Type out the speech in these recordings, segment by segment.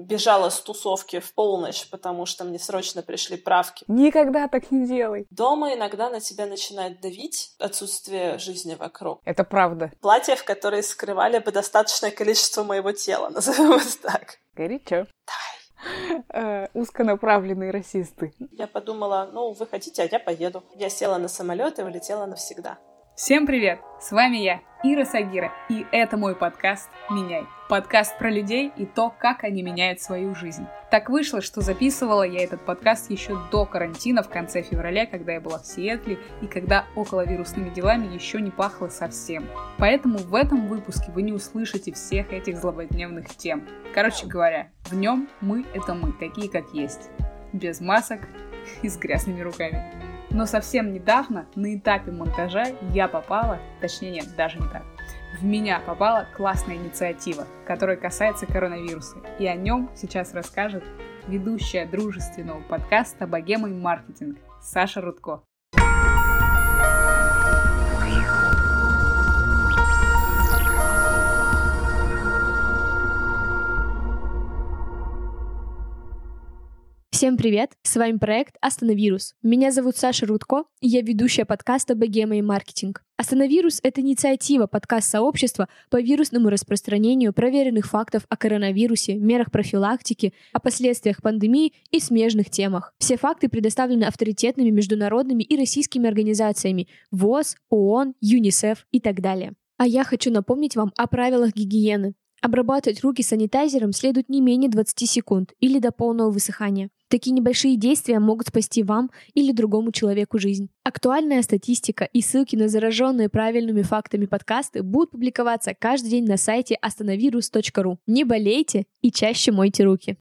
бежала с тусовки в полночь, потому что мне срочно пришли правки. Никогда так не делай. Дома иногда на тебя начинает давить отсутствие жизни вокруг. Это правда. Платья, в которые скрывали бы достаточное количество моего тела, назовем это так. Горячо. Давай. Э, узконаправленные расисты. Я подумала, ну, вы хотите, а я поеду. Я села на самолет и улетела навсегда. Всем привет! С вами я, Ира Сагира, и это мой подкаст «Меняй». Подкаст про людей и то, как они меняют свою жизнь. Так вышло, что записывала я этот подкаст еще до карантина в конце февраля, когда я была в Сиэтле и когда околовирусными делами еще не пахло совсем. Поэтому в этом выпуске вы не услышите всех этих злободневных тем. Короче говоря, в нем мы — это мы, такие как есть. Без масок и с грязными руками. Но совсем недавно на этапе монтажа я попала, точнее нет, даже не так, в меня попала классная инициатива, которая касается коронавируса. И о нем сейчас расскажет ведущая дружественного подкаста «Богема и маркетинг» Саша Рудко. Всем привет! С вами проект «Остановирус». Меня зовут Саша Рудко, и я ведущая подкаста «Богема и маркетинг». «Остановирус» — это инициатива подкаст-сообщества по вирусному распространению проверенных фактов о коронавирусе, мерах профилактики, о последствиях пандемии и смежных темах. Все факты предоставлены авторитетными международными и российскими организациями ВОЗ, ООН, ЮНИСЕФ и так далее. А я хочу напомнить вам о правилах гигиены. Обрабатывать руки санитайзером следует не менее 20 секунд или до полного высыхания. Такие небольшие действия могут спасти вам или другому человеку жизнь. Актуальная статистика и ссылки на зараженные правильными фактами подкасты будут публиковаться каждый день на сайте остановирус.ру. Не болейте и чаще мойте руки.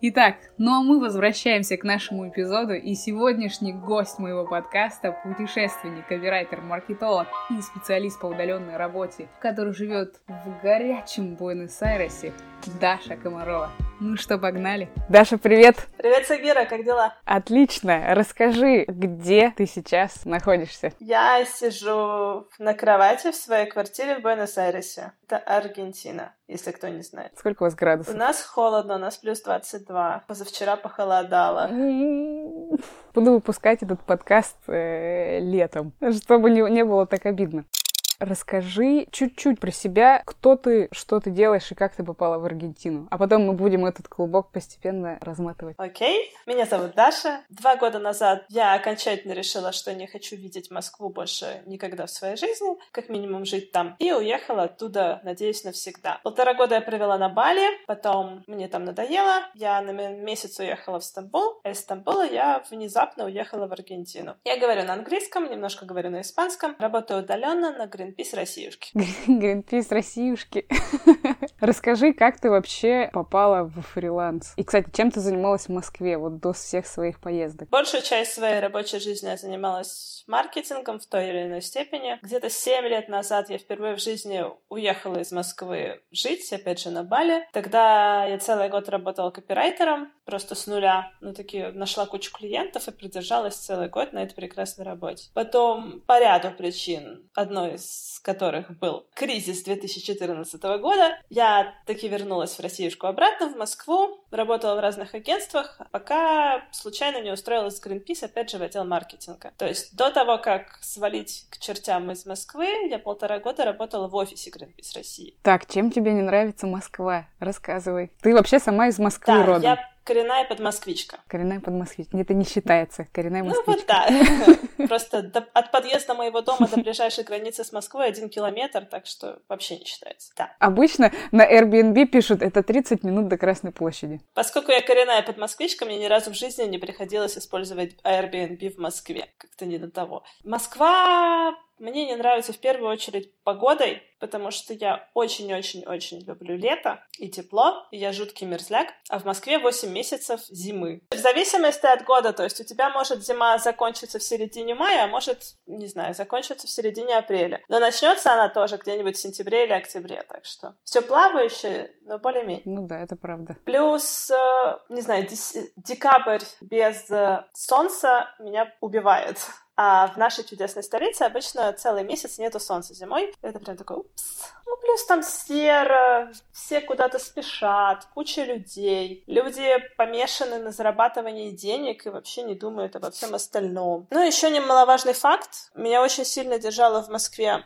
Итак, ну а мы возвращаемся к нашему эпизоду, и сегодняшний гость моего подкаста — путешественник, копирайтер, маркетолог и специалист по удаленной работе, который живет в горячем Буэнос-Айресе, Даша Комарова. Ну что, погнали? Даша, привет! Привет, Сагира, как дела? Отлично! Расскажи, где ты сейчас находишься? Я сижу на кровати в своей квартире в Буэнос-Айресе. Это Аргентина, если кто не знает. Сколько у вас градусов? У нас холодно, у нас плюс 22. Позавчера похолодало. Буду выпускать этот подкаст э, летом, чтобы не, не было так обидно. Расскажи чуть-чуть про себя, кто ты, что ты делаешь и как ты попала в Аргентину. А потом мы будем этот клубок постепенно разматывать. Окей, меня зовут Даша. Два года назад я окончательно решила, что не хочу видеть Москву больше никогда в своей жизни, как минимум жить там, и уехала оттуда, надеюсь, навсегда. Полтора года я провела на Бали, потом мне там надоело, я на месяц уехала в Стамбул, а из Стамбула я внезапно уехала в Аргентину. Я говорю на английском, немножко говорю на испанском, работаю удаленно на Green Гринпис Россиюшки. Гринпис Россиюшки. Расскажи, как ты вообще попала в фриланс? И, кстати, чем ты занималась в Москве вот до всех своих поездок? Большую часть своей рабочей жизни я занималась маркетингом в той или иной степени. Где-то 7 лет назад я впервые в жизни уехала из Москвы жить, опять же, на Бали. Тогда я целый год работала копирайтером, просто с нуля. Ну, таки нашла кучу клиентов и продержалась целый год на этой прекрасной работе. Потом по ряду причин, одной из которых был кризис 2014 года, я таки вернулась в Россиюшку обратно, в Москву, работала в разных агентствах, пока случайно не устроилась в Greenpeace, опять же, в отдел маркетинга. То есть до того, как свалить к чертям из Москвы, я полтора года работала в офисе Greenpeace России. Так, чем тебе не нравится Москва? Рассказывай. Ты вообще сама из Москвы да, родом. Я коренная подмосквичка. Коренная подмосквичка. Это не считается. Коренная москвичка. Ну вот да. Просто от подъезда моего дома до ближайшей границы с Москвой один километр, так что вообще не считается. Да. Обычно на Airbnb пишут, это 30 минут до Красной площади. Поскольку я коренная подмосквичка, мне ни разу в жизни не приходилось использовать Airbnb в Москве. Как-то не до того. Москва мне не нравится в первую очередь погодой, потому что я очень-очень-очень люблю лето и тепло, и я жуткий мерзляк, а в Москве 8 месяцев зимы. В зависимости от года, то есть у тебя может зима закончиться в середине мая, а может, не знаю, закончиться в середине апреля. Но начнется она тоже где-нибудь в сентябре или октябре, так что все плавающее, но более-менее. Ну да, это правда. Плюс, э, не знаю, декабрь без э, солнца меня убивает. А в нашей чудесной столице обычно целый месяц нету солнца зимой. Это прям такой, упс. Ну, плюс там серо, все куда-то спешат, куча людей. Люди помешаны на зарабатывании денег и вообще не думают обо всем остальном. Ну, еще немаловажный факт. Меня очень сильно держало в Москве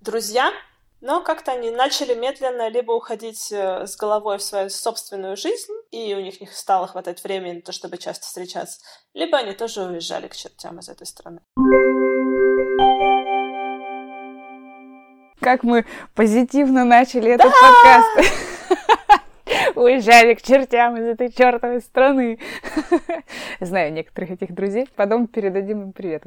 друзья, но как-то они начали медленно либо уходить э, с головой в свою собственную жизнь, и у них не стало хватать времени на то, чтобы часто встречаться, либо они тоже уезжали к чертям из этой страны. Как мы позитивно начали этот подкаст. Уезжали к чертям из этой чертовой страны. Знаю некоторых этих друзей. Потом передадим им привет.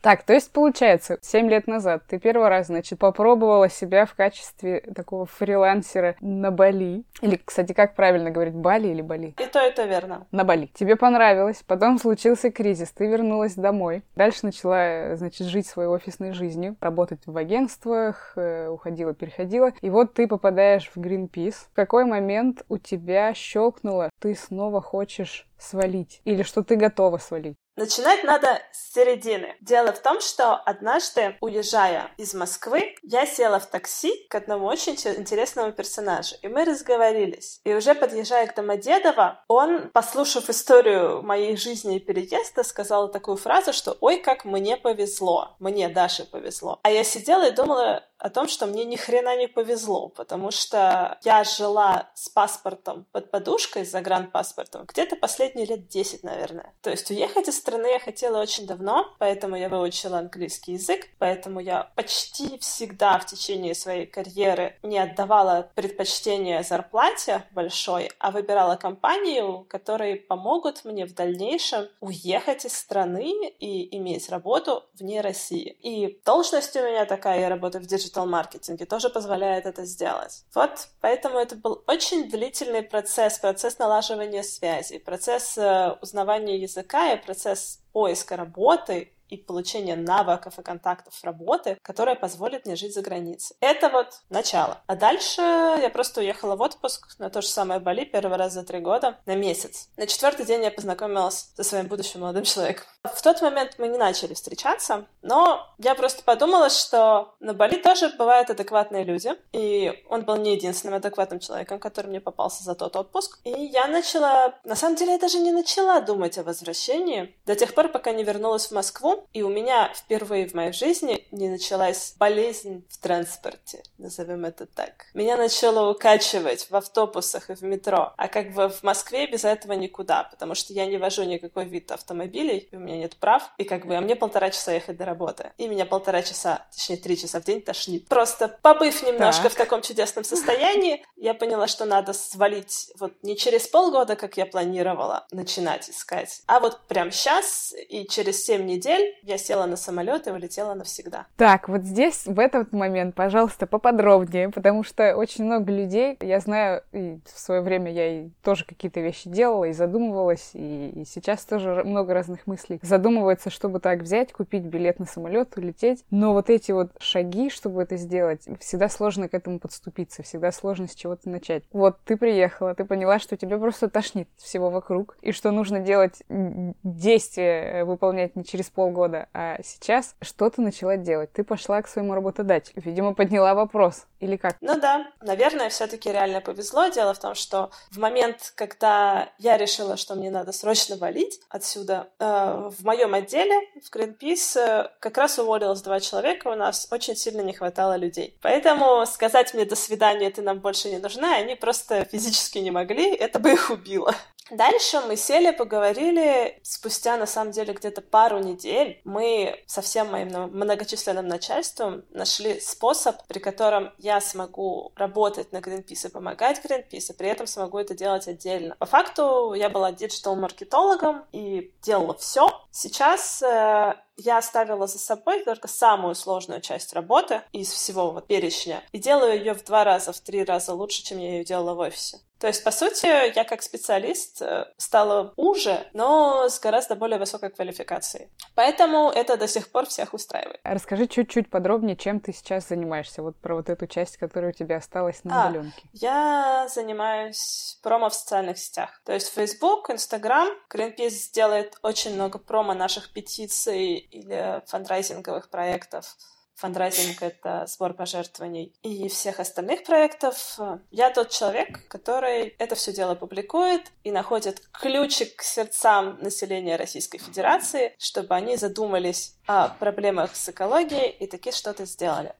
Так, то есть получается, 7 лет назад ты первый раз, значит, попробовала себя в качестве такого фрилансера на Бали. Или, кстати, как правильно говорить, Бали или Бали? И то, и то верно. На Бали. Тебе понравилось, потом случился кризис, ты вернулась домой. Дальше начала, значит, жить своей офисной жизнью, работать в агентствах, э, уходила, переходила. И вот ты попадаешь в Greenpeace. В какой момент у тебя щелкнуло, ты снова хочешь свалить? Или что ты готова свалить? Начинать надо с середины. Дело в том, что однажды, уезжая из Москвы, я села в такси к одному очень интересному персонажу, и мы разговорились. И уже подъезжая к Домодедово, он, послушав историю моей жизни и переезда, сказал такую фразу, что «Ой, как мне повезло, мне, Даше, повезло». А я сидела и думала, о том, что мне ни хрена не повезло, потому что я жила с паспортом под подушкой, с загранпаспортом, где-то последние лет 10, наверное. То есть уехать из страны я хотела очень давно, поэтому я выучила английский язык, поэтому я почти всегда в течение своей карьеры не отдавала предпочтение зарплате большой, а выбирала компанию, которые помогут мне в дальнейшем уехать из страны и иметь работу вне России. И должность у меня такая, я работаю в digital digital-маркетинге тоже позволяет это сделать. Вот, поэтому это был очень длительный процесс, процесс налаживания связей, процесс э, узнавания языка и процесс поиска работы и получение навыков и контактов работы, которая позволит мне жить за границей. Это вот начало. А дальше я просто уехала в отпуск на то же самое Бали первый раз за три года на месяц. На четвертый день я познакомилась со своим будущим молодым человеком. В тот момент мы не начали встречаться, но я просто подумала, что на Бали тоже бывают адекватные люди, и он был не единственным адекватным человеком, который мне попался за тот отпуск. И я начала... На самом деле, я даже не начала думать о возвращении до тех пор, пока не вернулась в Москву, и у меня впервые в моей жизни не началась болезнь в транспорте, назовем это так. Меня начало укачивать в автобусах и в метро, а как бы в Москве без этого никуда, потому что я не вожу никакой вид автомобилей, у меня нет прав, и как бы, а мне полтора часа ехать до работы, и меня полтора часа, точнее три часа в день тошнит. Просто побыв немножко так. в таком чудесном состоянии, я поняла, что надо свалить вот не через полгода, как я планировала начинать искать, а вот прям сейчас и через семь недель я села на самолет и улетела навсегда. Так, вот здесь, в этот момент, пожалуйста, поподробнее, потому что очень много людей, я знаю, и в свое время я и тоже какие-то вещи делала и задумывалась, и, и сейчас тоже много разных мыслей. Задумывается, чтобы так взять, купить билет на самолет, улететь. Но вот эти вот шаги, чтобы это сделать, всегда сложно к этому подступиться, всегда сложно с чего-то начать. Вот ты приехала, ты поняла, что тебе просто тошнит всего вокруг, и что нужно делать действия, выполнять не через полгода, года, а сейчас что ты начала делать? Ты пошла к своему работодателю, видимо, подняла вопрос. Или как? Ну да, наверное, все-таки реально повезло. Дело в том, что в момент, когда я решила, что мне надо срочно валить отсюда, э, в моем отделе, в Greenpeace, э, как раз уволилось два человека, у нас очень сильно не хватало людей. Поэтому сказать мне «до свидания, ты нам больше не нужна», они просто физически не могли, это бы их убило. Дальше мы сели, поговорили. Спустя, на самом деле, где-то пару недель мы со всем моим многочисленным начальством нашли способ, при котором я смогу работать на Greenpeace и помогать Greenpeace, и при этом смогу это делать отдельно. По факту я была диджитал-маркетологом и делала все, Сейчас э, я оставила за собой только самую сложную часть работы из всего вот перечня и делаю ее в два раза, в три раза лучше, чем я ее делала в офисе. То есть, по сути, я как специалист э, стала уже, но с гораздо более высокой квалификацией. Поэтому это до сих пор всех устраивает. Расскажи чуть-чуть подробнее, чем ты сейчас занимаешься, вот про вот эту часть, которая у тебя осталась на а, удаленке. Я занимаюсь промо в социальных сетях. То есть Facebook, Instagram. Greenpeace делает очень много промо наших петиций или фандрайзинговых проектов фандрайзинг — это сбор пожертвований, и всех остальных проектов. Я тот человек, который это все дело публикует и находит ключик к сердцам населения Российской Федерации, чтобы они задумались о проблемах с экологией и таки что-то сделали.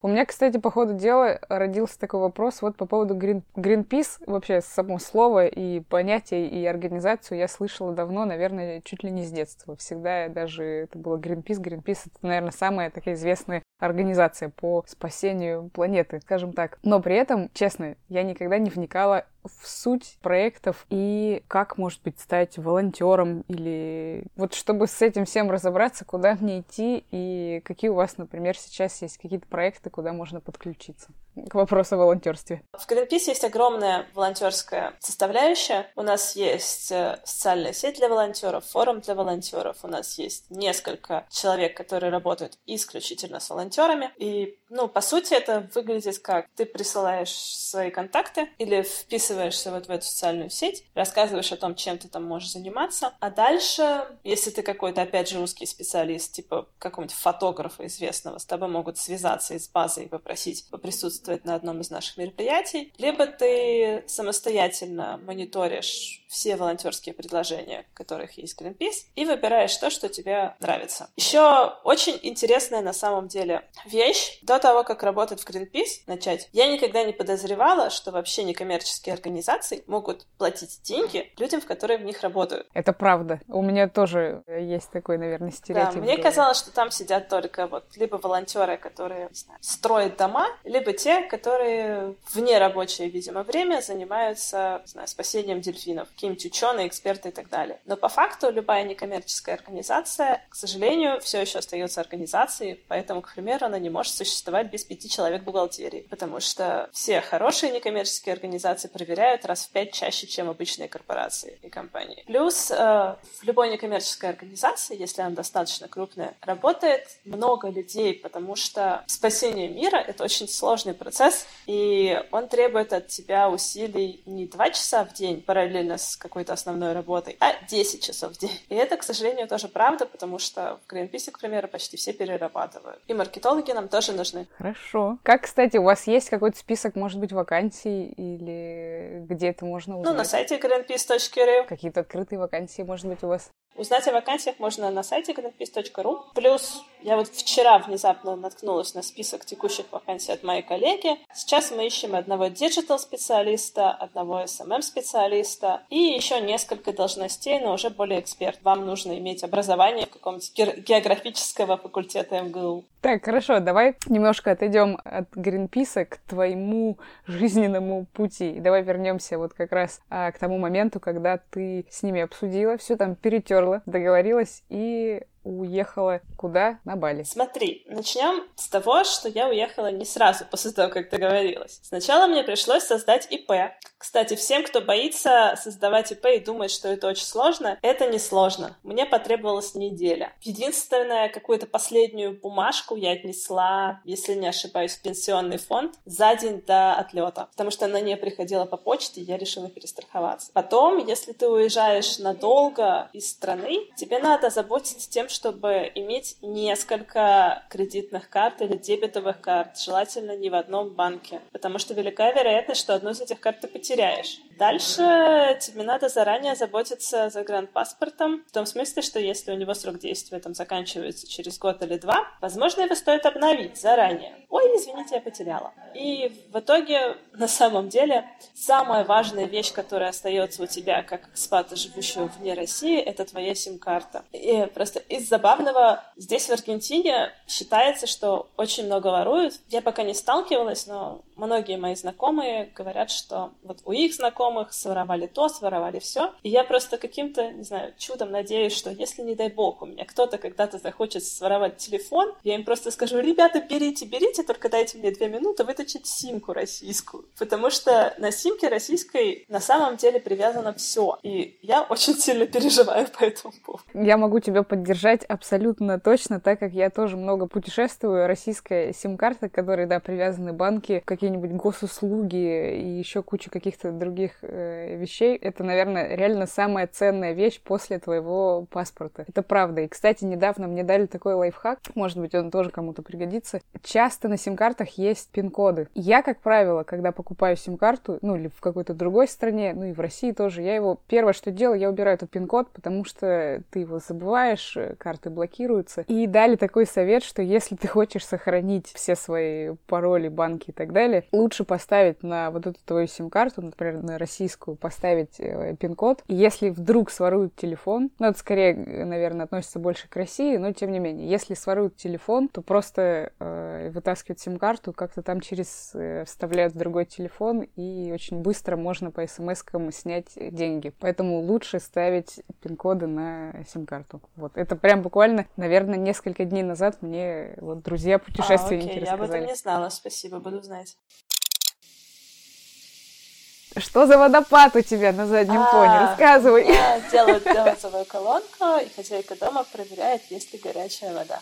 У меня, кстати, по ходу дела родился такой вопрос вот по поводу Green, Greenpeace. Вообще, само слово и понятие, и организацию я слышала давно, наверное, чуть ли не с детства. Всегда даже это было Greenpeace. Greenpeace — это, наверное, самая такая известная организация по спасению планеты, скажем так. Но при этом, честно, я никогда не вникала в суть проектов и как, может быть, стать волонтером или вот чтобы с этим всем разобраться, куда мне идти и какие у вас, например, сейчас есть какие-то проекты, куда можно подключиться к вопросу о волонтерстве. В Greenpeace есть огромная волонтерская составляющая. У нас есть э, социальная сеть для волонтеров, форум для волонтеров. У нас есть несколько человек, которые работают исключительно с волонтерами. И, ну, по сути, это выглядит как ты присылаешь свои контакты или вписываешься вот в эту социальную сеть, рассказываешь о том, чем ты там можешь заниматься. А дальше, если ты какой-то, опять же, узкий специалист, типа какого-нибудь фотографа известного, с тобой могут связаться из базы и попросить поприсутствовать присутствовать на одном из наших мероприятий, либо ты самостоятельно мониторишь все волонтерские предложения, которых есть Greenpeace, и выбираешь то, что тебе нравится. Еще очень интересная на самом деле вещь. До того, как работать в Greenpeace, начать, я никогда не подозревала, что вообще некоммерческие организации могут платить деньги людям, в которые в них работают. Это правда. У меня тоже есть такой, наверное, стереотип. Да, мне казалось, что там сидят только вот либо волонтеры, которые знаю, строят дома, либо те, которые вне рабочее, видимо, время занимаются, знаю, спасением дельфинов какие-нибудь ученые, эксперты и так далее. Но по факту любая некоммерческая организация, к сожалению, все еще остается организацией, поэтому, к примеру, она не может существовать без пяти человек бухгалтерии, потому что все хорошие некоммерческие организации проверяют раз в пять чаще, чем обычные корпорации и компании. Плюс э, в любой некоммерческой организации, если она достаточно крупная, работает много людей, потому что спасение мира — это очень сложный процесс, и он требует от тебя усилий не два часа в день параллельно с с какой-то основной работой, а 10 часов в день. И это, к сожалению, тоже правда, потому что в Greenpeace, к примеру, почти все перерабатывают. И маркетологи нам тоже нужны. Хорошо. Как, кстати, у вас есть какой-то список, может быть, вакансий или где это можно узнать? Ну, на сайте greenpeace.ru. Какие-то открытые вакансии, может быть, у вас? Узнать о вакансиях можно на сайте greenpeace.ru. Плюс я вот вчера внезапно наткнулась на список текущих вакансий от моей коллеги. Сейчас мы ищем одного digital-специалиста, одного SMM-специалиста и еще несколько должностей, но уже более эксперт. Вам нужно иметь образование в каком-то географического факультета МГУ. Так, хорошо, давай немножко отойдем от Гринписа к твоему жизненному пути. Давай вернемся вот как раз а, к тому моменту, когда ты с ними обсудила, все там перетерла, договорилась и уехала куда? На Бали. Смотри, начнем с того, что я уехала не сразу после того, как договорилась. Сначала мне пришлось создать ИП. Кстати, всем, кто боится создавать ИП и думает, что это очень сложно, это не сложно. Мне потребовалась неделя. Единственное, какую-то последнюю бумажку я отнесла, если не ошибаюсь, в пенсионный фонд за день до отлета, потому что она не приходила по почте, я решила перестраховаться. Потом, если ты уезжаешь надолго из страны, тебе надо заботиться тем, чтобы иметь несколько кредитных карт или дебетовых карт, желательно не в одном банке, потому что велика вероятность, что одну из этих карт ты потеряешь. Дальше тебе надо заранее заботиться за гранд-паспортом, в том смысле, что если у него срок действия там заканчивается через год или два, возможно, его стоит обновить заранее. Ой, извините, я потеряла. И в итоге, на самом деле, самая важная вещь, которая остается у тебя как экспата, живущего вне России, это твоя сим-карта. И просто из забавного, здесь в Аргентине считается, что очень много воруют. Я пока не сталкивалась, но многие мои знакомые говорят, что вот у их знакомых своровали то, своровали все. И я просто каким-то, не знаю, чудом надеюсь, что если, не дай бог, у меня кто-то когда-то захочет своровать телефон, я им просто скажу, ребята, берите, берите, только дайте мне две минуты вытащить симку российскую. Потому что на симке российской на самом деле привязано все. И я очень сильно переживаю по этому поводу. Я могу тебя поддержать абсолютно точно, так как я тоже много путешествую. Российская сим-карта, которой, да, привязаны банки, какие-нибудь госуслуги и еще куча каких-то других э, вещей, это, наверное, реально самая ценная вещь после твоего паспорта. Это правда. И, кстати, недавно мне дали такой лайфхак, может быть, он тоже кому-то пригодится. Часто на сим-картах есть пин-коды. Я, как правило, когда покупаю сим-карту, ну или в какой-то другой стране, ну и в России тоже, я его первое, что делаю, я убираю этот пин-код, потому что ты его забываешь, карты блокируются. И дали такой совет, что если ты хочешь сохранить все свои пароли, банки и так далее, лучше поставить на вот эту твою сим-карту, например, на российскую, поставить э, пин-код. И если вдруг своруют телефон, ну это скорее, наверное, относится больше к России, но тем не менее, если своруют телефон, то просто э, вытаскивают сим-карту, как-то там через э, вставляют в другой телефон, и очень быстро можно по смс-кам снять деньги. Поэтому лучше ставить пин-коды на сим-карту. Вот. Это прям буквально, наверное, несколько дней назад мне вот друзья-путешественники а, окей, рассказали. Я об этом не знала, спасибо, буду знать. Что за водопад у тебя на заднем а, фоне? Рассказывай. Я делаю газовую колонку, и хозяйка дома проверяет, есть ли горячая вода.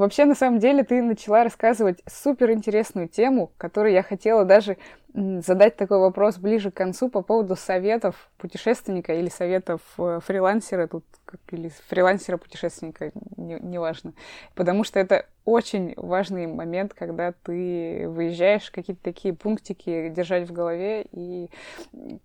Вообще, на самом деле, ты начала рассказывать супер интересную тему, которую я хотела даже задать такой вопрос ближе к концу по поводу советов путешественника или советов э, фрилансера, тут как, или фрилансера-путешественника, неважно. Не Потому что это очень важный момент, когда ты выезжаешь, какие-то такие пунктики держать в голове. И,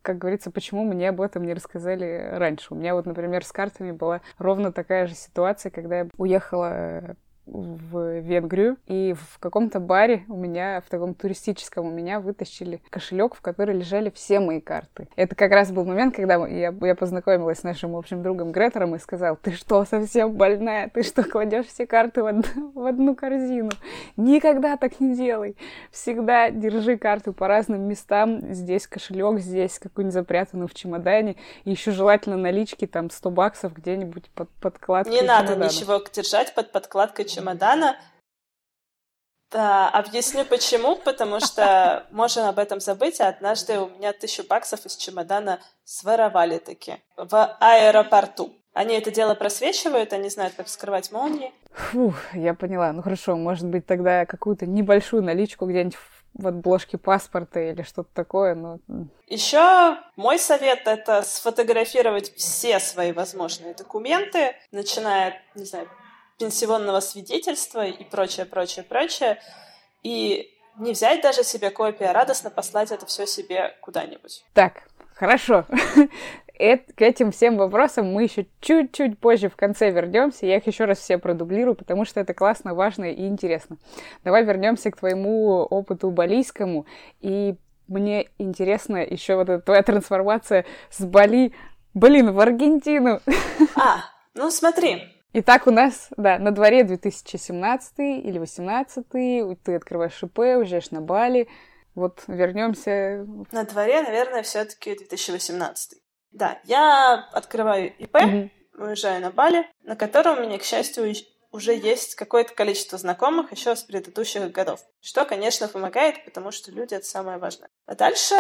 как говорится, почему мне об этом не рассказали раньше? У меня вот, например, с картами была ровно такая же ситуация, когда я уехала в Венгрию, и в каком-то баре у меня, в таком туристическом, у меня вытащили кошелек, в который лежали все мои карты. Это как раз был момент, когда я, я познакомилась с нашим общим другом Гретером и сказал, ты что, совсем больная? Ты что, кладешь все карты в одну, в одну корзину? Никогда так не делай. Всегда держи карты по разным местам. Здесь кошелек, здесь какую-нибудь запрятанную в чемодане. И еще желательно налички, там, 100 баксов где-нибудь под подкладкой Не надо ничего держать под подкладкой чемодана. Да, объясню почему, потому что можем об этом забыть. А однажды у меня тысячу баксов из чемодана своровали таки в аэропорту. Они это дело просвечивают, они знают, как вскрывать молнии. Фух, я поняла. Ну хорошо, может быть, тогда какую-то небольшую наличку где-нибудь в отбложке паспорта или что-то такое, но... Еще мой совет — это сфотографировать все свои возможные документы, начиная, не знаю, пенсионного свидетельства и прочее, прочее, прочее. И не взять даже себе копию, а радостно послать это все себе куда-нибудь. Так, хорошо. Это, к этим всем вопросам мы еще чуть-чуть позже в конце вернемся. Я их еще раз все продублирую, потому что это классно, важно и интересно. Давай вернемся к твоему опыту балийскому. И мне интересно еще вот эта твоя трансформация с Бали, блин, в Аргентину. А, ну смотри, Итак, у нас, да, на дворе 2017 или 18 ты открываешь ШП, уезжаешь на Бали. Вот вернемся. На дворе, наверное, все-таки 2018. Да, я открываю ИП, mm-hmm. уезжаю на Бали, на котором у меня, к счастью, уже есть какое-то количество знакомых еще с предыдущих годов. Что, конечно, помогает, потому что люди — это самое важное. А дальше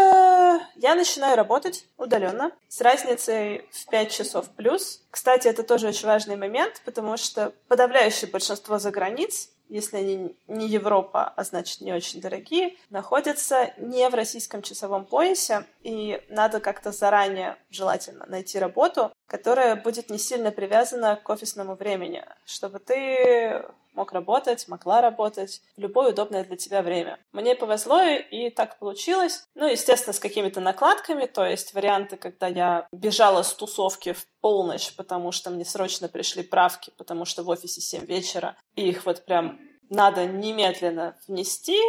я начинаю работать удаленно с разницей в 5 часов плюс. Кстати, это тоже очень важный момент, потому что подавляющее большинство за границ если они не Европа, а значит не очень дорогие, находятся не в российском часовом поясе, и надо как-то заранее желательно найти работу, которая будет не сильно привязана к офисному времени, чтобы ты мог работать, могла работать в любое удобное для тебя время. Мне повезло, и так получилось. Ну, естественно, с какими-то накладками, то есть варианты, когда я бежала с тусовки в полночь, потому что мне срочно пришли правки, потому что в офисе 7 вечера, и их вот прям надо немедленно внести,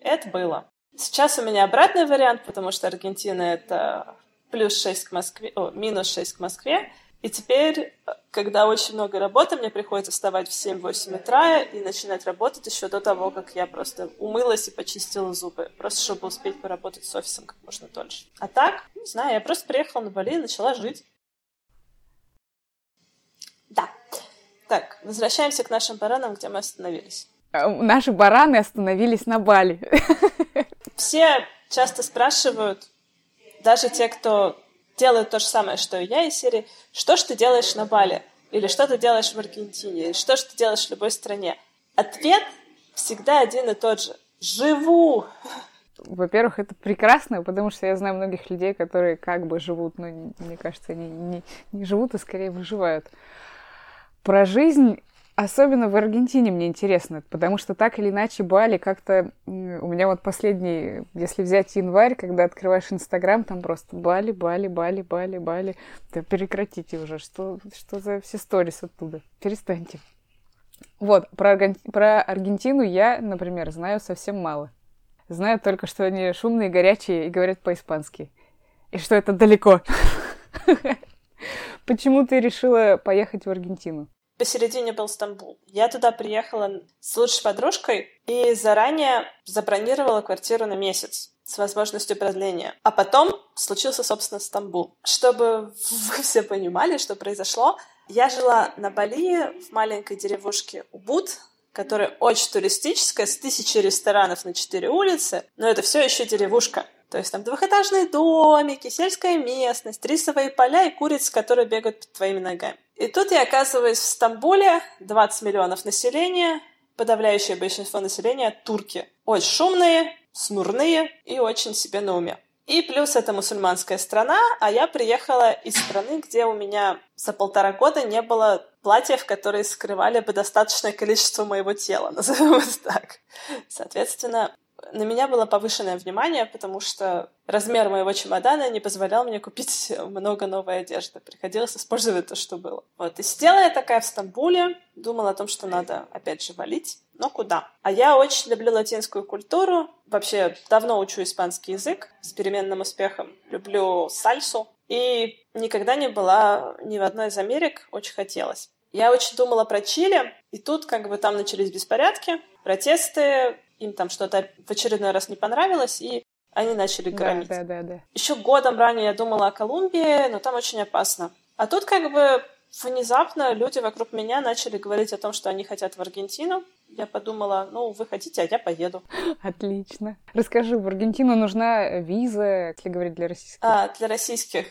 это было. Сейчас у меня обратный вариант, потому что Аргентина — это плюс 6 к Москве, о, минус 6 к Москве, и теперь когда очень много работы, мне приходится вставать в 7-8 утра и начинать работать еще до того, как я просто умылась и почистила зубы, просто чтобы успеть поработать с офисом как можно дольше. А так, не знаю, я просто приехала на Бали и начала жить. Да. Так, возвращаемся к нашим баранам, где мы остановились. А, наши бараны остановились на Бали. Все часто спрашивают, даже те, кто делают то же самое, что и я из серии «Что ж ты делаешь на Бали?» или «Что ты делаешь в Аргентине?» или «Что ж ты делаешь в любой стране?» Ответ всегда один и тот же. «Живу!» Во-первых, это прекрасно, потому что я знаю многих людей, которые как бы живут, но мне кажется, они не, не живут, а скорее выживают. Про жизнь Особенно в Аргентине мне интересно, потому что так или иначе Бали как-то... У меня вот последний, если взять январь, когда открываешь Инстаграм, там просто Бали, Бали, Бали, Бали, Бали. Да прекратите уже, что, что за все сторис оттуда? Перестаньте. Вот, про, Арген... про Аргентину я, например, знаю совсем мало. Знаю только, что они шумные, горячие и говорят по-испански. И что это далеко. Почему ты решила поехать в Аргентину? Посередине был Стамбул. Я туда приехала с лучшей подружкой и заранее забронировала квартиру на месяц с возможностью продления. А потом случился, собственно, Стамбул. Чтобы вы все понимали, что произошло, я жила на Бали в маленькой деревушке Убуд, которая очень туристическая, с тысячей ресторанов на четыре улицы, но это все еще деревушка. То есть там двухэтажные домики, сельская местность, рисовые поля и курицы, которые бегают под твоими ногами. И тут я оказываюсь в Стамбуле, 20 миллионов населения, подавляющее большинство населения — турки. Очень шумные, смурные и очень себе на уме. И плюс это мусульманская страна, а я приехала из страны, где у меня за полтора года не было платьев, которые скрывали бы достаточное количество моего тела, назовем это так. Соответственно, на меня было повышенное внимание, потому что размер моего чемодана не позволял мне купить много новой одежды. Приходилось использовать то, что было. Вот. И сидела я такая в Стамбуле, думала о том, что надо, опять же, валить. Но куда? А я очень люблю латинскую культуру. Вообще, давно учу испанский язык с переменным успехом. Люблю сальсу. И никогда не была ни в одной из Америк. Очень хотелось. Я очень думала про Чили, и тут как бы там начались беспорядки, протесты, им там что-то в очередной раз не понравилось, и они начали громить. Да, да, да, да. Еще годом ранее я думала о Колумбии, но там очень опасно. А тут как бы внезапно люди вокруг меня начали говорить о том, что они хотят в Аргентину. Я подумала, ну, вы хотите, а я поеду. Отлично. Расскажи, в Аргентину нужна виза, если говорить для российских? А, для российских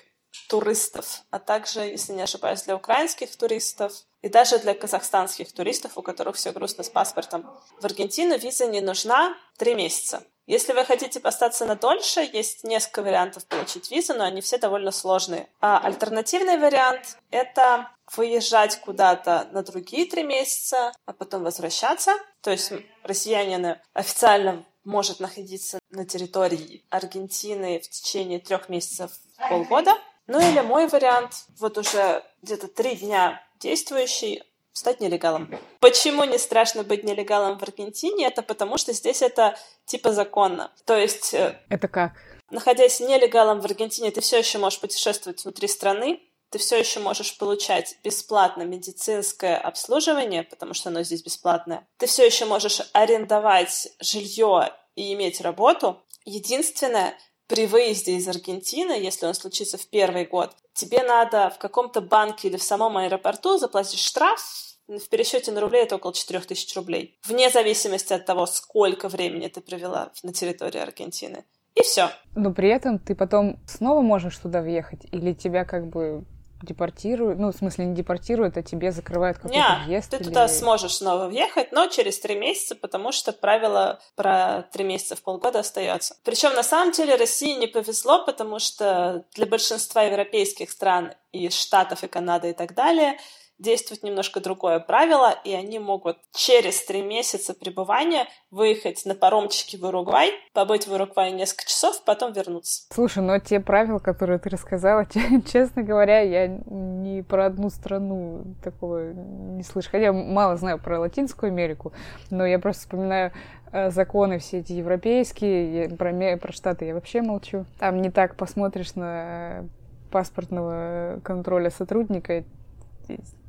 туристов, а также, если не ошибаюсь, для украинских туристов и даже для казахстанских туристов, у которых все грустно с паспортом. В Аргентину виза не нужна три месяца. Если вы хотите остаться на дольше, есть несколько вариантов получить визу, но они все довольно сложные. А альтернативный вариант — это выезжать куда-то на другие три месяца, а потом возвращаться. То есть россиянин официально может находиться на территории Аргентины в течение трех месяцев полгода. Ну или мой вариант, вот уже где-то три дня действующий, стать нелегалом. Почему не страшно быть нелегалом в Аргентине? Это потому, что здесь это типа законно. То есть... Э, это как? Находясь нелегалом в Аргентине, ты все еще можешь путешествовать внутри страны, ты все еще можешь получать бесплатно медицинское обслуживание, потому что оно здесь бесплатное. Ты все еще можешь арендовать жилье и иметь работу. Единственное, при выезде из Аргентины, если он случится в первый год, тебе надо в каком-то банке или в самом аэропорту заплатить штраф, в пересчете на рубли это около 4000 рублей, вне зависимости от того, сколько времени ты провела на территории Аргентины. И все. Но при этом ты потом снова можешь туда въехать, или тебя как бы депортируют, ну, в смысле, не депортируют, а тебе закрывают какой-то въезд? ты или... туда сможешь снова въехать, но через три месяца, потому что правило про три месяца в полгода остается. Причем, на самом деле, России не повезло, потому что для большинства европейских стран и Штатов, и Канады, и так далее — действует немножко другое правило, и они могут через три месяца пребывания выехать на паромчике в Уругвай, побыть в Уругвае несколько часов, потом вернуться. Слушай, но те правила, которые ты рассказала, честно говоря, я ни про одну страну такого не слышу. Хотя мало знаю про Латинскую Америку, но я просто вспоминаю э, законы все эти европейские, про, про Штаты я вообще молчу. Там не так посмотришь на паспортного контроля сотрудника,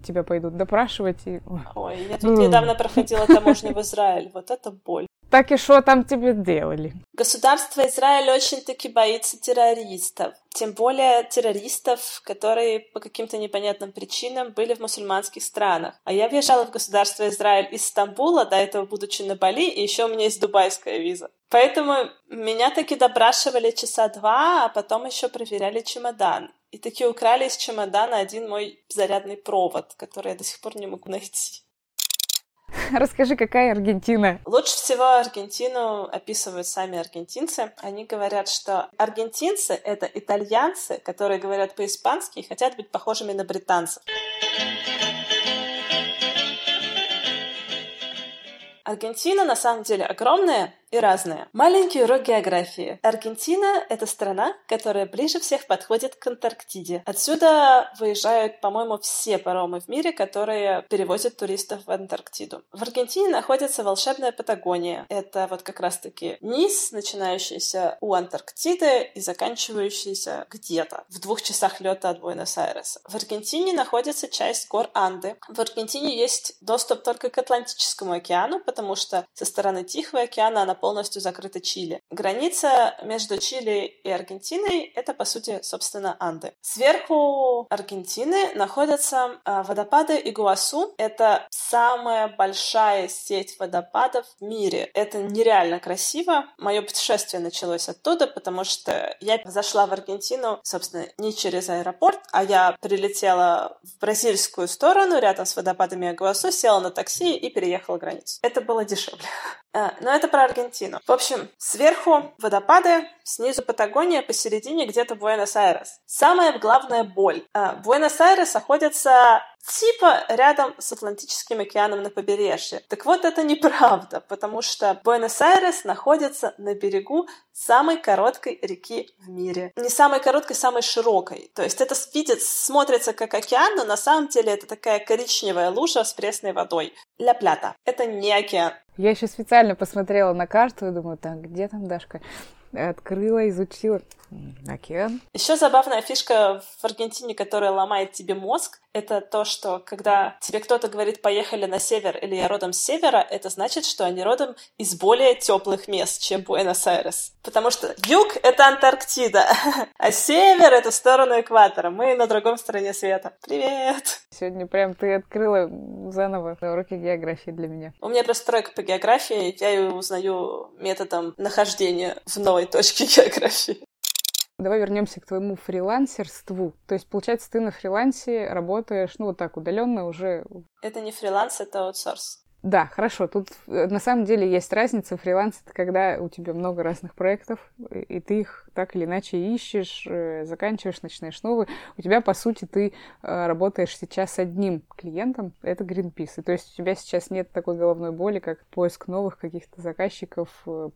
тебя пойдут допрашивать. И... Ой, я тут недавно проходила таможню в Израиль. Вот это боль. Так и что там тебе делали? Государство Израиль очень-таки боится террористов. Тем более террористов, которые по каким-то непонятным причинам были в мусульманских странах. А я въезжала в государство Израиль из Стамбула, до этого будучи на Бали, и еще у меня есть дубайская виза. Поэтому меня таки допрашивали часа два, а потом еще проверяли чемодан. И таки украли из чемодана один мой зарядный провод, который я до сих пор не могу найти. Расскажи, какая Аргентина? Лучше всего Аргентину описывают сами аргентинцы. Они говорят, что аргентинцы — это итальянцы, которые говорят по-испански и хотят быть похожими на британцев. Аргентина на самом деле огромная, и разные. Маленький урок географии. Аргентина — это страна, которая ближе всех подходит к Антарктиде. Отсюда выезжают, по-моему, все паромы в мире, которые перевозят туристов в Антарктиду. В Аргентине находится волшебная Патагония. Это вот как раз-таки низ, начинающийся у Антарктиды и заканчивающийся где-то в двух часах лета от Буэнос-Айреса. В Аргентине находится часть гор Анды. В Аргентине есть доступ только к Атлантическому океану, потому что со стороны Тихого океана она полностью закрыта Чили. Граница между Чили и Аргентиной — это, по сути, собственно, Анды. Сверху Аргентины находятся а, водопады Игуасу. Это самая большая сеть водопадов в мире. Это нереально красиво. Мое путешествие началось оттуда, потому что я зашла в Аргентину, собственно, не через аэропорт, а я прилетела в бразильскую сторону, рядом с водопадами Игуасу, села на такси и переехала границу. Это было дешевле. А, но это про Аргентину. В общем, сверху водопады, снизу Патагония, посередине где-то Буэнос-Айрес. Самая главная боль. А, Буэнос-Айрес находится типа рядом с Атлантическим океаном на побережье. Так вот, это неправда, потому что Буэнос-Айрес находится на берегу самой короткой реки в мире. Не самой короткой, самой широкой. То есть это видит, смотрится как океан, но на самом деле это такая коричневая лужа с пресной водой. Ля Плята. Это не океан. Я еще специально посмотрела на карту и думаю, так, где там Дашка? Открыла, изучила. Океан. Еще забавная фишка в Аргентине, которая ломает тебе мозг, это то, что когда тебе кто-то говорит «поехали на север» или «я родом с севера», это значит, что они родом из более теплых мест, чем Буэнос-Айрес. Потому что юг — это Антарктида, а север — это сторону экватора. Мы на другом стороне света. Привет! Сегодня прям ты открыла заново уроки географии для меня. У меня просто тройка по географии, я ее узнаю методом нахождения в новой точке географии. Давай вернемся к твоему фрилансерству. То есть, получается, ты на фрилансе работаешь, ну, вот так, удаленно уже. Это не фриланс, это аутсорс. Да, хорошо. Тут э, на самом деле есть разница. Фриланс — это когда у тебя много разных проектов, и ты их так или иначе ищешь, э, заканчиваешь, начинаешь новый. У тебя, по сути, ты э, работаешь сейчас с одним клиентом, это Greenpeace. И то есть у тебя сейчас нет такой головной боли, как поиск новых каких-то заказчиков,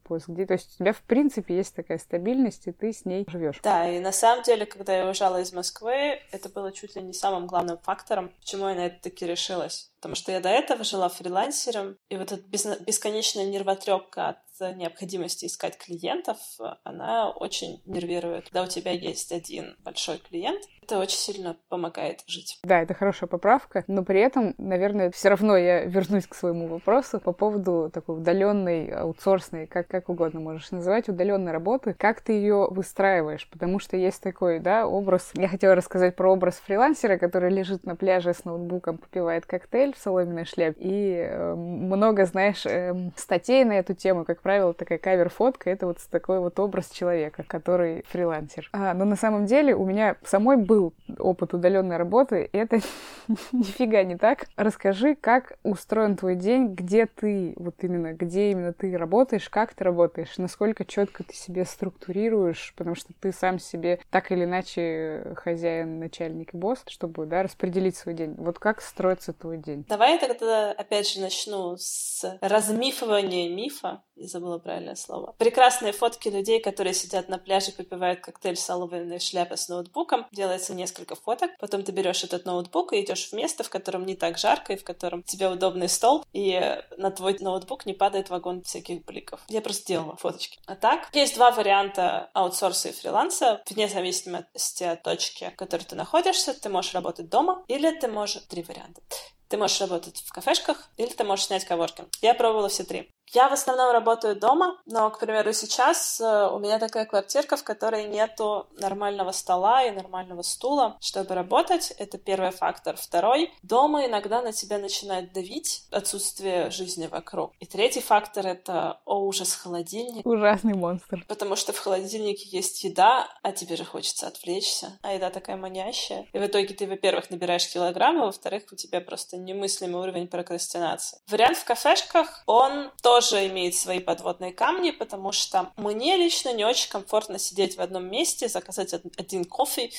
поиск где. То есть у тебя, в принципе, есть такая стабильность, и ты с ней живешь. Да, и на самом деле, когда я уезжала из Москвы, это было чуть ли не самым главным фактором, почему я на это таки решилась. Потому что я до этого жила фрилансером, и вот эта бесконечная нервотрепка от необходимости искать клиентов, она очень нервирует. Когда у тебя есть один большой клиент, это очень сильно помогает жить. Да, это хорошая поправка, но при этом, наверное, все равно я вернусь к своему вопросу по поводу такой удаленной, аутсорсной, как, как угодно можешь называть, удаленной работы. Как ты ее выстраиваешь? Потому что есть такой, да, образ. Я хотела рассказать про образ фрилансера, который лежит на пляже с ноутбуком, попивает коктейль в соломенной шляпе. И э, много, знаешь, э, статей на эту тему, как правило, такая кавер-фотка, это вот такой вот образ человека, который фрилансер. А, но на самом деле у меня самой был опыт удаленной работы, это нифига не так. Расскажи, как устроен твой день, где ты, вот именно, где именно ты работаешь, как ты работаешь, насколько четко ты себе структурируешь, потому что ты сам себе так или иначе хозяин, начальник и босс, чтобы, да, распределить свой день. Вот как строится твой день? Давай я тогда опять же начну с размифования мифа, Я забыла правильное слово. Прекрасные фотки людей, которые сидят на пляже, попивают коктейль с оловянной шляпой с ноутбуком. Делается несколько фоток. Потом ты берешь этот ноутбук и идешь в место, в котором не так жарко, и в котором тебе удобный стол, и на твой ноутбук не падает вагон всяких бликов. Я просто делала фоточки. А так, есть два варианта аутсорса и фриланса, вне зависимости от точки, в которой ты находишься. Ты можешь работать дома, или ты можешь... Три варианта. Ты можешь работать в кафешках, или ты можешь снять коворкинг. Я пробовала все три. Я в основном работаю дома, но, к примеру, сейчас э, у меня такая квартирка, в которой нету нормального стола и нормального стула, чтобы работать. Это первый фактор. Второй, дома иногда на тебя начинает давить отсутствие жизни вокруг. И третий фактор — это, о, ужас, холодильник. Ужасный монстр. Потому что в холодильнике есть еда, а тебе же хочется отвлечься. А еда такая манящая. И в итоге ты, во-первых, набираешь килограммы, а во-вторых, у тебя просто немыслимый уровень прокрастинации. Вариант в кафешках, он тоже тоже имеет свои подводные камни, потому что мне лично не очень комфортно сидеть в одном месте, заказать один кофе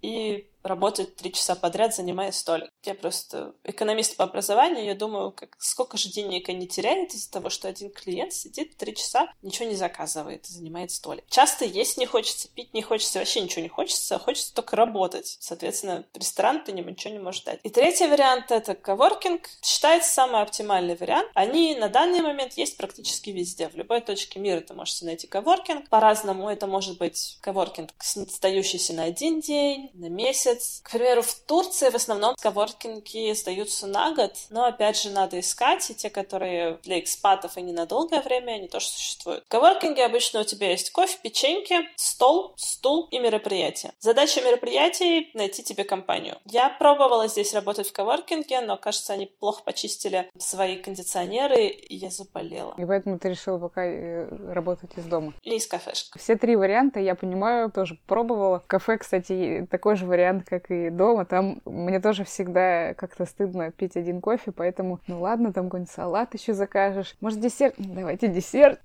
и работать три часа подряд, занимая столик. Я просто экономист по образованию, я думаю, как, сколько же денег они теряют из-за того, что один клиент сидит три часа, ничего не заказывает занимает столик. Часто есть не хочется, пить не хочется, вообще ничего не хочется, а хочется только работать. Соответственно, ресторан ты ничего не можешь дать. И третий вариант — это коворкинг. Считается самый оптимальный вариант. Они на данный момент есть практически везде. В любой точке мира ты можешь найти коворкинг. По-разному это может быть коворкинг, сдающийся на один день, на месяц, месяц. К примеру, в Турции в основном коворкинги сдаются на год, но опять же надо искать, и те, которые для экспатов и не на долгое время, они тоже существуют. В коворкинге обычно у тебя есть кофе, печеньки, стол, стул и мероприятие. Задача мероприятий — найти тебе компанию. Я пробовала здесь работать в коворкинге, но, кажется, они плохо почистили свои кондиционеры, и я заболела. И поэтому ты решила пока э, работать из дома? Или из кафешек. Все три варианта, я понимаю, тоже пробовала. В кафе, кстати, такой же вариант, как и дома. Там мне тоже всегда как-то стыдно пить один кофе, поэтому, ну ладно, там какой-нибудь салат еще закажешь. Может, десерт? Давайте десерт.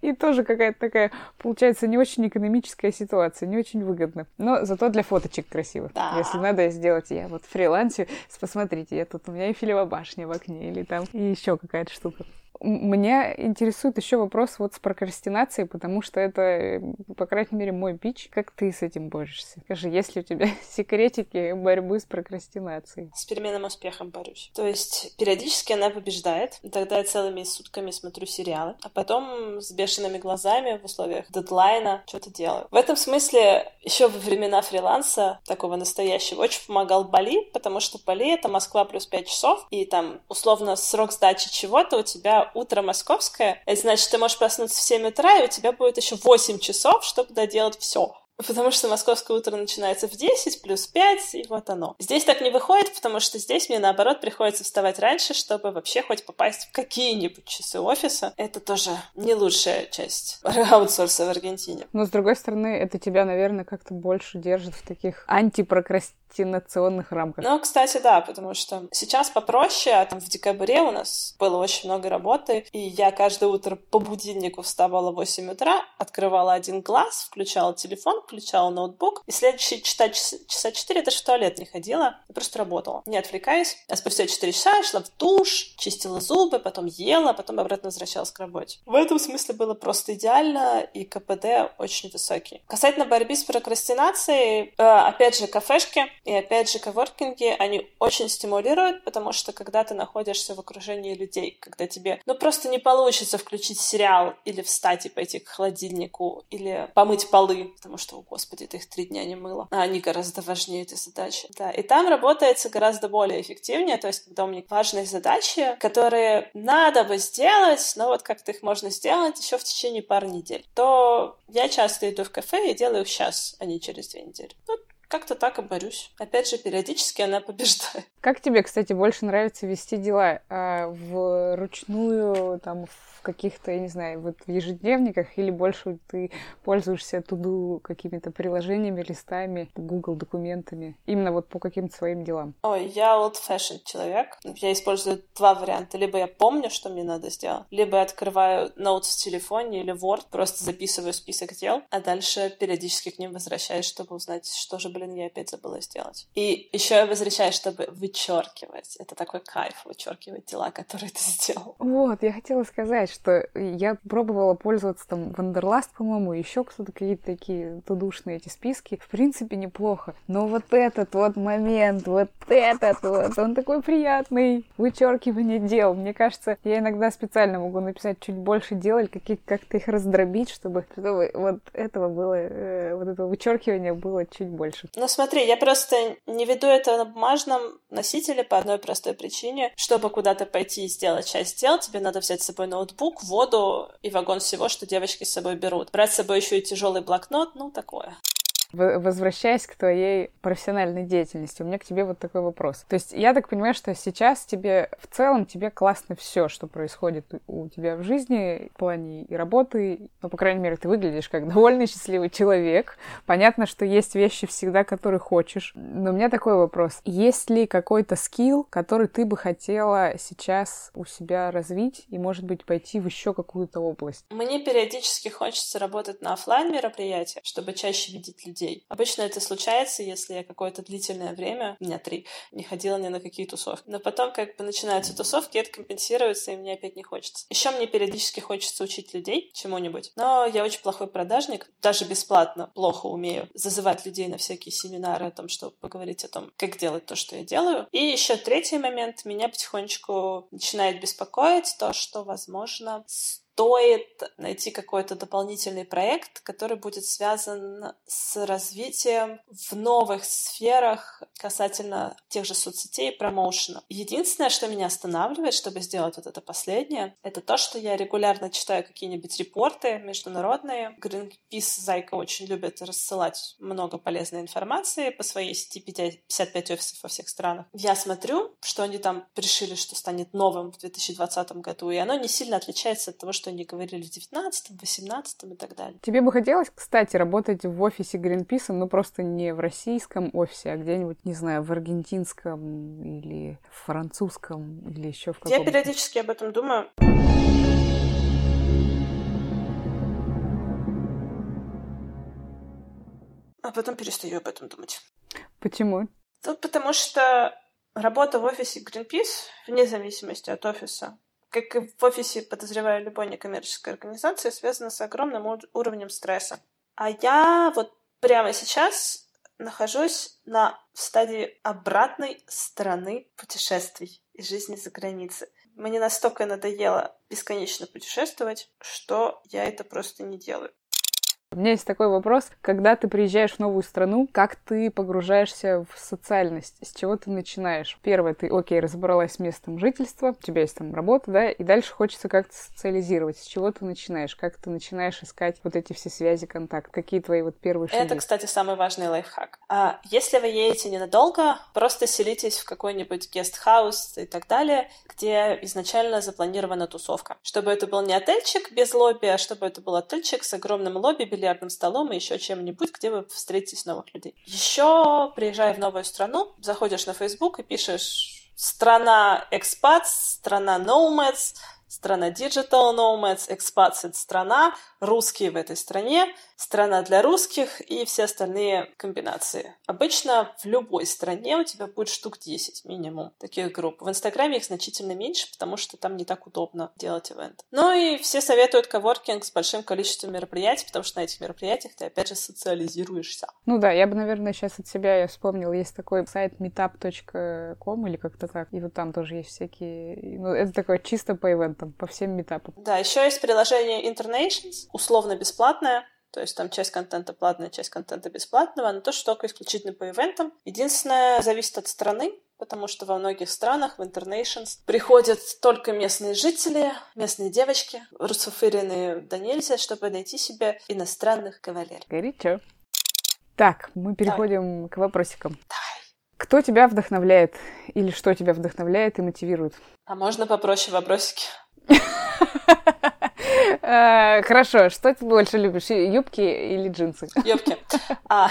И тоже какая-то такая, получается, не очень экономическая ситуация, не очень выгодно. Но зато для фоточек красиво. Да. Если надо сделать, я вот фрилансе, посмотрите, я тут, у меня и башня в окне, или там и еще какая-то штука. Меня интересует еще вопрос вот с прокрастинацией, потому что это, по крайней мере, мой бич. Как ты с этим борешься? Скажи, есть ли у тебя секретики борьбы с прокрастинацией? С переменным успехом борюсь. То есть периодически она побеждает, тогда я целыми сутками смотрю сериалы, а потом с бешеными глазами в условиях дедлайна что-то делаю. В этом смысле еще во времена фриланса, такого настоящего, очень помогал Бали, потому что Бали — это Москва плюс 5 часов, и там условно срок сдачи чего-то у тебя утро московское, это значит, ты можешь проснуться в 7 утра, и у тебя будет еще 8 часов, чтобы доделать все. Потому что московское утро начинается в 10 плюс 5, и вот оно. Здесь так не выходит, потому что здесь мне, наоборот, приходится вставать раньше, чтобы вообще хоть попасть в какие-нибудь часы офиса. Это тоже не лучшая часть аутсорса в Аргентине. Но, с другой стороны, это тебя, наверное, как-то больше держит в таких антипрокрастинационных прокрастинационных рамках. Ну, кстати, да, потому что сейчас попроще, а там в декабре у нас было очень много работы, и я каждое утро по будильнику вставала в 8 утра, открывала один глаз, включала телефон, включала ноутбук, и следующие часа, часа 4 даже в туалет не ходила, просто работала, не отвлекаясь. А спустя 4 часа шла в душ, чистила зубы, потом ела, потом обратно возвращалась к работе. В этом смысле было просто идеально, и КПД очень высокий. Касательно борьбы с прокрастинацией, э, опять же, кафешки, и опять же, коворкинги, они очень стимулируют, потому что когда ты находишься в окружении людей, когда тебе, ну, просто не получится включить сериал или встать и пойти к холодильнику, или помыть полы, потому что, о господи, ты их три дня не мыла. А они гораздо важнее этой задачи. Да, и там работается гораздо более эффективнее, то есть когда у меня важные задачи, которые надо бы сделать, но вот как-то их можно сделать еще в течение пары недель, то я часто иду в кафе и делаю их сейчас, а не через две недели. Ну, как-то так и борюсь. Опять же, периодически она побеждает. Как тебе, кстати, больше нравится вести дела? А, вручную, там, в каких-то, я не знаю, вот в ежедневниках или больше ты пользуешься туду какими-то приложениями, листами, Google документами, именно вот по каким-то своим делам? Ой, я old fashion человек. Я использую два варианта. Либо я помню, что мне надо сделать, либо я открываю ноут в телефоне или Word, просто записываю список дел, а дальше периодически к ним возвращаюсь, чтобы узнать, что же блин, я опять забыла сделать. И еще я возвращаюсь, чтобы вычеркивать. Это такой кайф, вычеркивать дела, которые ты сделал. Вот, я хотела сказать, что я пробовала пользоваться там Wunderlist, по-моему, еще кто-то какие-то такие to-do шные эти списки. В принципе, неплохо. Но вот этот вот момент, вот этот вот, он такой приятный. Вычеркивание дел. Мне кажется, я иногда специально могу написать чуть больше дел или как-то их раздробить, чтобы, чтобы вот этого было, э, вот этого вычеркивания было чуть больше. Ну смотри, я просто не веду это на бумажном носителе по одной простой причине. Чтобы куда-то пойти и сделать часть дел, тебе надо взять с собой ноутбук, воду и вагон всего, что девочки с собой берут. Брать с собой еще и тяжелый блокнот, ну такое. Возвращаясь к твоей профессиональной деятельности, у меня к тебе вот такой вопрос. То есть я так понимаю, что сейчас тебе в целом тебе классно все, что происходит у тебя в жизни в плане и работы. Ну, по крайней мере, ты выглядишь как довольно счастливый человек. Понятно, что есть вещи всегда, которые хочешь. Но у меня такой вопрос. Есть ли какой-то скилл, который ты бы хотела сейчас у себя развить и, может быть, пойти в еще какую-то область? Мне периодически хочется работать на офлайн мероприятиях, чтобы чаще видеть людей людей. Обычно это случается, если я какое-то длительное время, дня три, не ходила ни на какие тусовки. Но потом как бы начинаются тусовки, это компенсируется, и мне опять не хочется. Еще мне периодически хочется учить людей чему-нибудь. Но я очень плохой продажник, даже бесплатно плохо умею зазывать людей на всякие семинары о том, чтобы поговорить о том, как делать то, что я делаю. И еще третий момент, меня потихонечку начинает беспокоить то, что, возможно, стоит найти какой-то дополнительный проект, который будет связан с развитием в новых сферах касательно тех же соцсетей и промоушена. Единственное, что меня останавливает, чтобы сделать вот это последнее, это то, что я регулярно читаю какие-нибудь репорты международные. Greenpeace Зайка очень любит рассылать много полезной информации по своей сети 55 офисов во всех странах. Я смотрю, что они там решили, что станет новым в 2020 году, и оно не сильно отличается от того, что что они говорили в 19 18 и так далее. Тебе бы хотелось, кстати, работать в офисе Greenpeace, но просто не в российском офисе, а где-нибудь, не знаю, в аргентинском или французском или еще в каком-то... Я периодически об этом думаю. А потом перестаю об этом думать. Почему? Ну, потому что работа в офисе Greenpeace, вне зависимости от офиса, как и в офисе, подозреваю, любой некоммерческой организации, связано с огромным уровнем стресса. А я вот прямо сейчас нахожусь на стадии обратной стороны путешествий и жизни за границей. Мне настолько надоело бесконечно путешествовать, что я это просто не делаю. У меня есть такой вопрос. Когда ты приезжаешь в новую страну, как ты погружаешься в социальность? С чего ты начинаешь? Первое, ты, окей, разобралась с местом жительства, у тебя есть там работа, да, и дальше хочется как-то социализировать. С чего ты начинаешь? Как ты начинаешь искать вот эти все связи, контакт? Какие твои вот первые шаги? Это, кстати, самый важный лайфхак. А если вы едете ненадолго, просто селитесь в какой-нибудь гестхаус и так далее, где изначально запланирована тусовка. Чтобы это был не отельчик без лобби, а чтобы это был отельчик с огромным лобби, бильярдным столом и еще чем-нибудь, где вы встретитесь новых людей. Еще, приезжая в новую страну, заходишь на Facebook и пишешь страна экспат, страна nomads, страна digital nomads, это страна, русские в этой стране, страна для русских и все остальные комбинации. Обычно в любой стране у тебя будет штук 10 минимум таких групп. В Инстаграме их значительно меньше, потому что там не так удобно делать ивент. Ну и все советуют коворкинг с большим количеством мероприятий, потому что на этих мероприятиях ты опять же социализируешься. Ну да, я бы, наверное, сейчас от себя я вспомнил, есть такой сайт meetup.com или как-то так, и вот там тоже есть всякие... Ну, это такое чисто по ивентам, по всем метапам. Да, еще есть приложение Internations, условно бесплатное, то есть там часть контента платная, часть контента бесплатного, но тоже только исключительно по ивентам. Единственное, зависит от страны, потому что во многих странах в Internations приходят только местные жители, местные девочки, русофиренные да нельзя, чтобы найти себе иностранных кавалеров. Горячо. Так, мы переходим Давай. к вопросикам. Давай. Кто тебя вдохновляет или что тебя вдохновляет и мотивирует? А можно попроще вопросики? Э, хорошо, что ты больше любишь, юбки или джинсы? Юбки. А,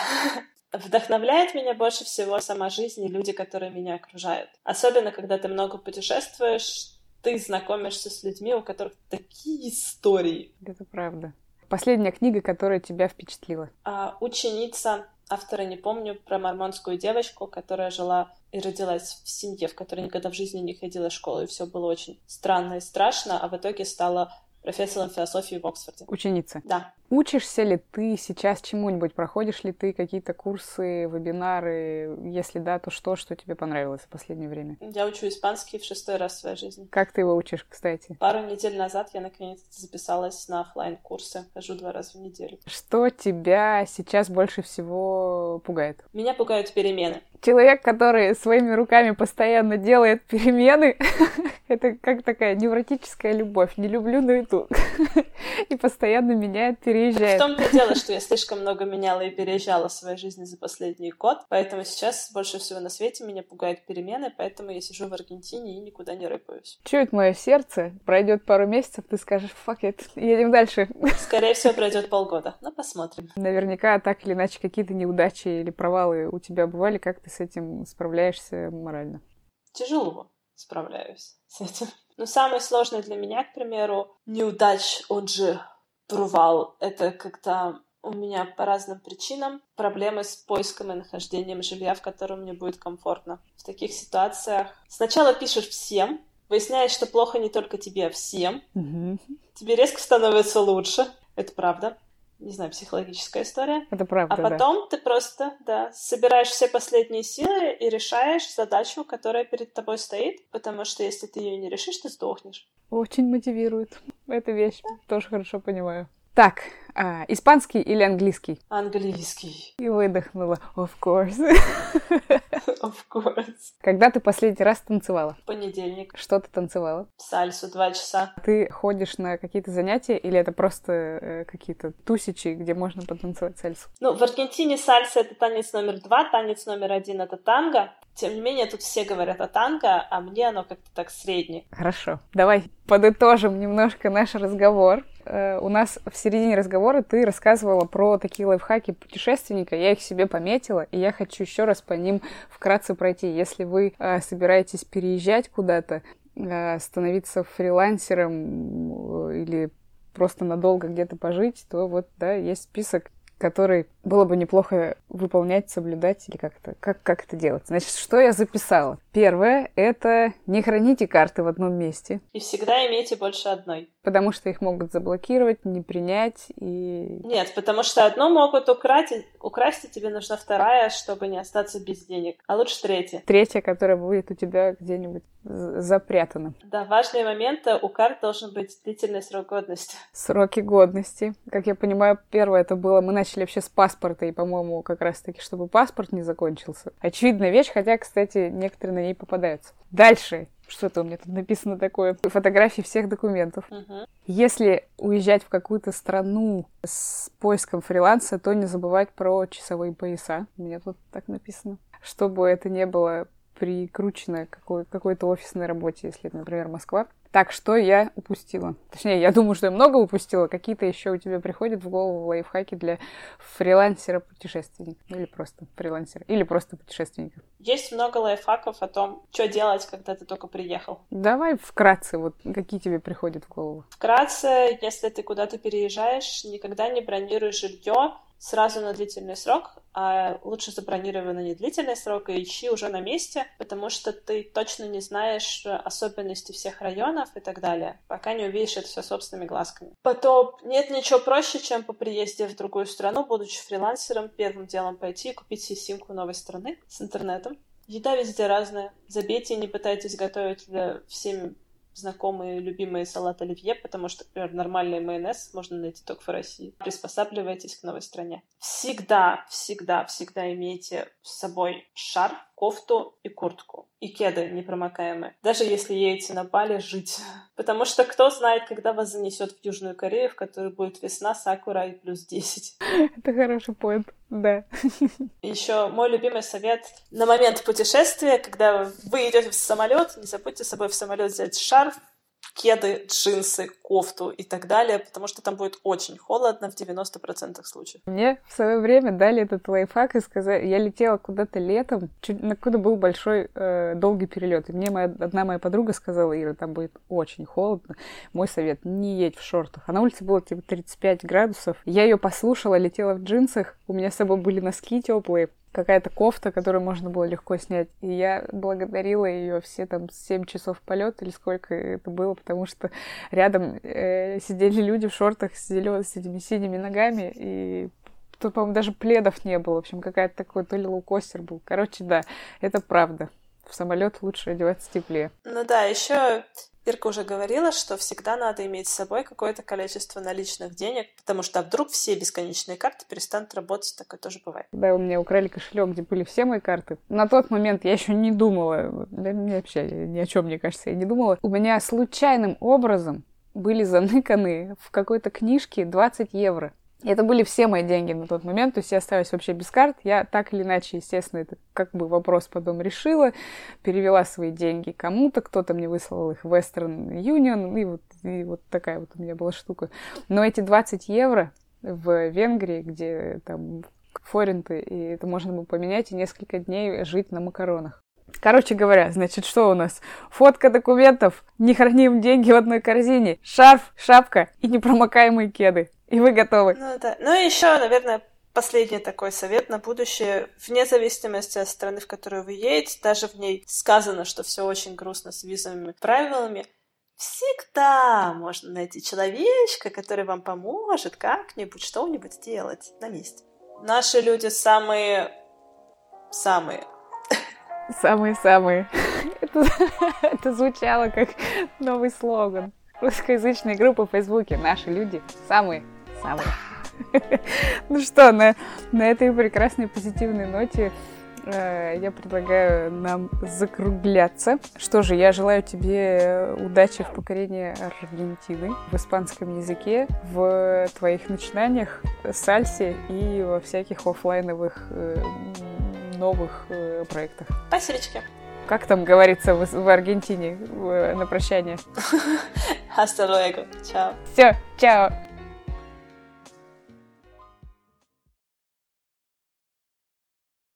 вдохновляет меня больше всего сама жизнь и люди, которые меня окружают. Особенно, когда ты много путешествуешь, ты знакомишься с людьми, у которых такие истории. Это правда. Последняя книга, которая тебя впечатлила? А, ученица автора не помню, про мормонскую девочку, которая жила и родилась в семье, в которой никогда в жизни не ходила в школу, и все было очень странно и страшно, а в итоге стала профессором философии в Оксфорде. Ученица. Да. Учишься ли ты сейчас чему-нибудь? Проходишь ли ты какие-то курсы, вебинары? Если да, то что, что тебе понравилось в последнее время? Я учу испанский в шестой раз в своей жизни. Как ты его учишь, кстати? Пару недель назад я наконец записалась на офлайн курсы Хожу два раза в неделю. Что тебя сейчас больше всего пугает? Меня пугают перемены. Человек, который своими руками постоянно делает перемены, это как такая невротическая любовь. Не люблю, но и тут. И постоянно меняет переезжает. В том-то дело, что я слишком много меняла и переезжала в своей жизни за последний год, поэтому сейчас больше всего на свете меня пугают перемены, поэтому я сижу в Аргентине и никуда не рыпаюсь. Чует мое сердце, пройдет пару месяцев, ты скажешь, fuck it, едем дальше. Скорее всего, пройдет полгода, но посмотрим. Наверняка так или иначе какие-то неудачи или провалы у тебя бывали, как ты с этим справляешься морально? Тяжело справляюсь с этим. Но самое сложное для меня, к примеру, неудач, он же провал — это когда у меня по разным причинам проблемы с поиском и нахождением жилья, в котором мне будет комфортно. В таких ситуациях сначала пишешь всем, выясняешь, что плохо не только тебе, а всем. Mm-hmm. Тебе резко становится лучше. Это правда. Не знаю, психологическая история. Это правда, А потом да. ты просто, да, собираешь все последние силы и решаешь задачу, которая перед тобой стоит, потому что если ты ее не решишь, ты сдохнешь. Очень мотивирует. Эта вещь тоже хорошо понимаю. Так, а, испанский или английский? Английский. И выдохнула. Of course. Of course. Когда ты последний раз танцевала? Понедельник. Что ты танцевала? Сальсу два часа. Ты ходишь на какие-то занятия или это просто э, какие-то тусичи, где можно потанцевать сальсу? Ну, в Аргентине сальса — это танец номер два, танец номер один — это танго. Тем не менее, тут все говорят о танго, а мне оно как-то так среднее. Хорошо. Давай подытожим немножко наш разговор. Э, у нас в середине разговора ты рассказывала про такие лайфхаки путешественника. Я их себе пометила, и я хочу еще раз по ним вкратце пройти. Если вы э, собираетесь переезжать куда-то, э, становиться фрилансером или просто надолго где-то пожить, то вот, да, есть список который было бы неплохо выполнять, соблюдать или как-то, как, как это делать. Значит, что я записала? Первое — это не храните карты в одном месте. И всегда имейте больше одной. Потому что их могут заблокировать, не принять и... Нет, потому что одну могут украсть, украсть, и тебе нужна вторая, чтобы не остаться без денег. А лучше третья. Третья, которая будет у тебя где-нибудь запрятана. Да, важные моменты. У карт должен быть длительный срок годности. Сроки годности. Как я понимаю, первое это было, мы начали вообще с паспорта, и, по-моему, как раз-таки, чтобы паспорт не закончился. Очевидная вещь, хотя, кстати, некоторые на ней попадаются. Дальше. Что-то у меня тут написано такое. Фотографии всех документов. Угу. Если уезжать в какую-то страну с поиском фриланса, то не забывать про часовые пояса. У меня тут так написано. Чтобы это не было прикручено к какой- какой-то офисной работе, если это, например, Москва. Так, что я упустила? Точнее, я думаю, что я много упустила. Какие-то еще у тебя приходят в голову лайфхаки для фрилансера-путешественника? Или просто фрилансера? Или просто путешественника? Есть много лайфхаков о том, что делать, когда ты только приехал. Давай вкратце, вот какие тебе приходят в голову? Вкратце, если ты куда-то переезжаешь, никогда не бронируй жилье сразу на длительный срок, а лучше забронировай на недлительный срок и ищи уже на месте, потому что ты точно не знаешь особенности всех районов и так далее, пока не увидишь это все собственными глазками. Потом нет ничего проще, чем по приезде в другую страну, будучи фрилансером, первым делом пойти и купить себе симку новой страны с интернетом. Еда везде разная. Забейте не пытайтесь готовить для всеми знакомые любимые салат оливье, потому что, например, нормальный майонез можно найти только в России. Приспосабливайтесь к новой стране. Всегда, всегда, всегда имейте с собой шарф, кофту и куртку. И кеды непромокаемые. Даже если едете на Бали жить. Потому что кто знает, когда вас занесет в Южную Корею, в которой будет весна, сакура и плюс 10. Это хороший поинт, да. Еще мой любимый совет на момент путешествия, когда вы идете в самолет, не забудьте с собой в самолет взять шарф, кеды, джинсы, кофту и так далее, потому что там будет очень холодно в 90% случаев. Мне в свое время дали этот лайфхак и сказали, я летела куда-то летом, чуть, на куда был большой э, долгий перелет. И мне моя, одна моя подруга сказала, Ира, там будет очень холодно. Мой совет, не едь в шортах. А на улице было типа 35 градусов. Я ее послушала, летела в джинсах, у меня с собой были носки теплые, какая-то кофта, которую можно было легко снять. И я благодарила ее все там 7 часов полета или сколько это было, потому что рядом э, сидели люди в шортах, сидели вот с этими синими ногами, и тут, по-моему, даже пледов не было. В общем, какая-то такой, то ли лоукостер был. Короче, да, это правда. В самолет лучше одеваться теплее. Ну да, еще Ирка уже говорила, что всегда надо иметь с собой какое-то количество наличных денег, потому что а вдруг все бесконечные карты перестанут работать, такое тоже бывает. Да, у меня украли кошелек, где были все мои карты. На тот момент я еще не думала, да, мне вообще ни о чем, мне кажется, я не думала. У меня случайным образом были заныканы в какой-то книжке 20 евро. И это были все мои деньги на тот момент, то есть я осталась вообще без карт. Я так или иначе, естественно, это как бы вопрос потом решила, перевела свои деньги кому-то, кто-то мне выслал их в Western Union, и вот, и вот такая вот у меня была штука. Но эти 20 евро в Венгрии, где там форинты, и это можно было поменять и несколько дней жить на макаронах. Короче говоря, значит, что у нас? Фотка документов, не храним деньги в одной корзине, шарф, шапка и непромокаемые кеды. И вы готовы. Ну да. Ну и еще, наверное, последний такой совет на будущее. Вне зависимости от страны, в которую вы едете, даже в ней сказано, что все очень грустно с визовыми правилами, всегда можно найти человечка, который вам поможет как-нибудь что-нибудь сделать на месте. Наши люди самые... самые Самые-самые. Это, это звучало как новый слоган русскоязычной группы в Фейсбуке. Наши люди самые-самые. Ну что, на, на этой прекрасной позитивной ноте э, я предлагаю нам закругляться. Что же, я желаю тебе удачи в покорении Аргентины в испанском языке, в твоих начинаниях, сальсе и во всяких офлайновых э, новых э, проектах. Спасибо. Как там говорится в, в Аргентине в, на прощание? Hasta luego. Чао. Все, чао.